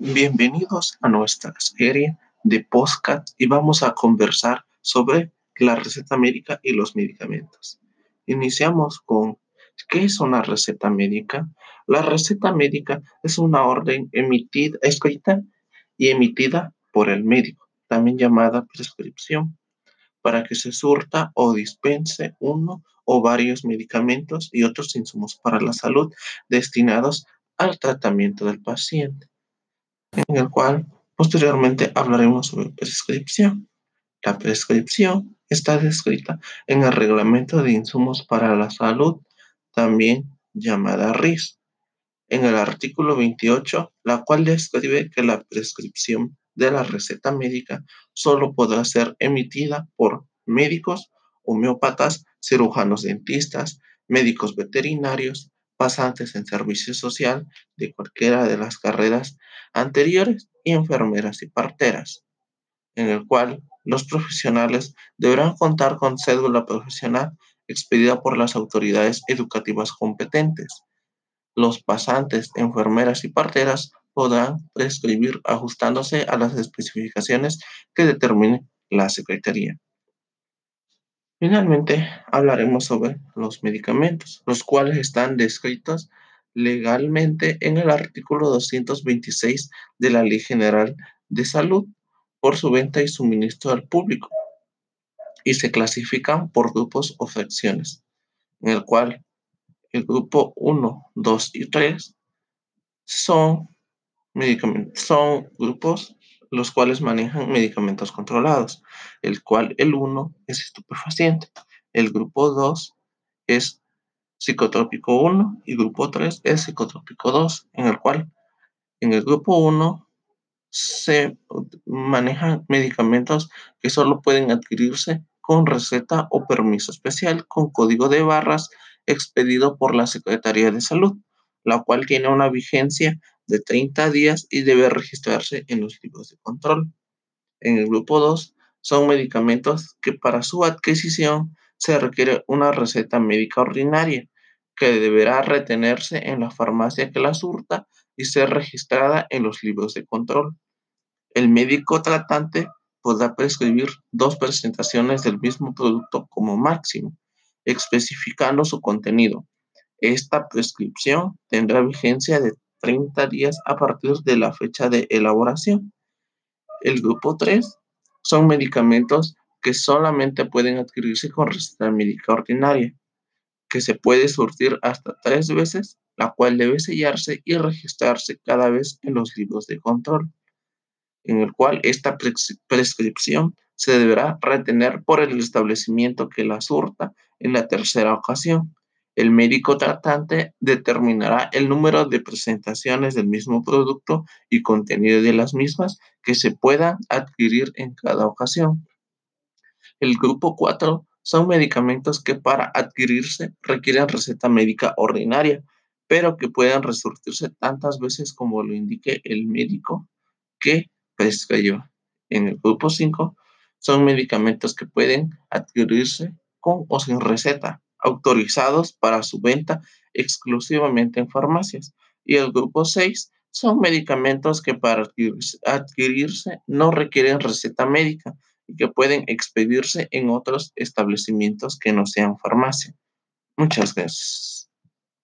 Bienvenidos a nuestra serie de podcast y vamos a conversar sobre la receta médica y los medicamentos. Iniciamos con ¿qué es una receta médica? La receta médica es una orden emitida, escrita y emitida por el médico, también llamada prescripción, para que se surta o dispense uno o varios medicamentos y otros insumos para la salud destinados al tratamiento del paciente en el cual posteriormente hablaremos sobre prescripción. La prescripción está descrita en el Reglamento de Insumos para la Salud, también llamada RIS, en el artículo 28, la cual describe que la prescripción de la receta médica solo podrá ser emitida por médicos, homeópatas, cirujanos dentistas, médicos veterinarios, pasantes en servicio social de cualquiera de las carreras anteriores y enfermeras y parteras, en el cual los profesionales deberán contar con cédula profesional expedida por las autoridades educativas competentes. Los pasantes, enfermeras y parteras podrán prescribir ajustándose a las especificaciones que determine la Secretaría. Finalmente, hablaremos sobre los medicamentos, los cuales están descritos legalmente en el artículo 226 de la Ley General de Salud por su venta y suministro al público y se clasifican por grupos o fracciones, en el cual el grupo 1, 2 y 3 son medicamentos, son grupos los cuales manejan medicamentos controlados, el cual el 1 es estupefaciente, el grupo 2 es psicotrópico 1 y grupo 3 es psicotrópico 2, en el cual en el grupo 1 se manejan medicamentos que solo pueden adquirirse con receta o permiso especial con código de barras expedido por la Secretaría de Salud, la cual tiene una vigencia de 30 días y debe registrarse en los libros de control. En el grupo 2 son medicamentos que para su adquisición se requiere una receta médica ordinaria que deberá retenerse en la farmacia que la surta y ser registrada en los libros de control. El médico tratante podrá prescribir dos presentaciones del mismo producto como máximo, especificando su contenido. Esta prescripción tendrá vigencia de 30 días a partir de la fecha de elaboración. El grupo 3 son medicamentos que solamente pueden adquirirse con receta médica ordinaria, que se puede surtir hasta tres veces, la cual debe sellarse y registrarse cada vez en los libros de control, en el cual esta prescripción se deberá retener por el establecimiento que la surta en la tercera ocasión el médico tratante determinará el número de presentaciones del mismo producto y contenido de las mismas que se puedan adquirir en cada ocasión. El grupo 4 son medicamentos que para adquirirse requieren receta médica ordinaria, pero que pueden resurtirse tantas veces como lo indique el médico que prescriba. En el grupo 5 son medicamentos que pueden adquirirse con o sin receta autorizados para su venta exclusivamente en farmacias. Y el grupo 6 son medicamentos que para adquirirse no requieren receta médica y que pueden expedirse en otros establecimientos que no sean farmacia. Muchas gracias.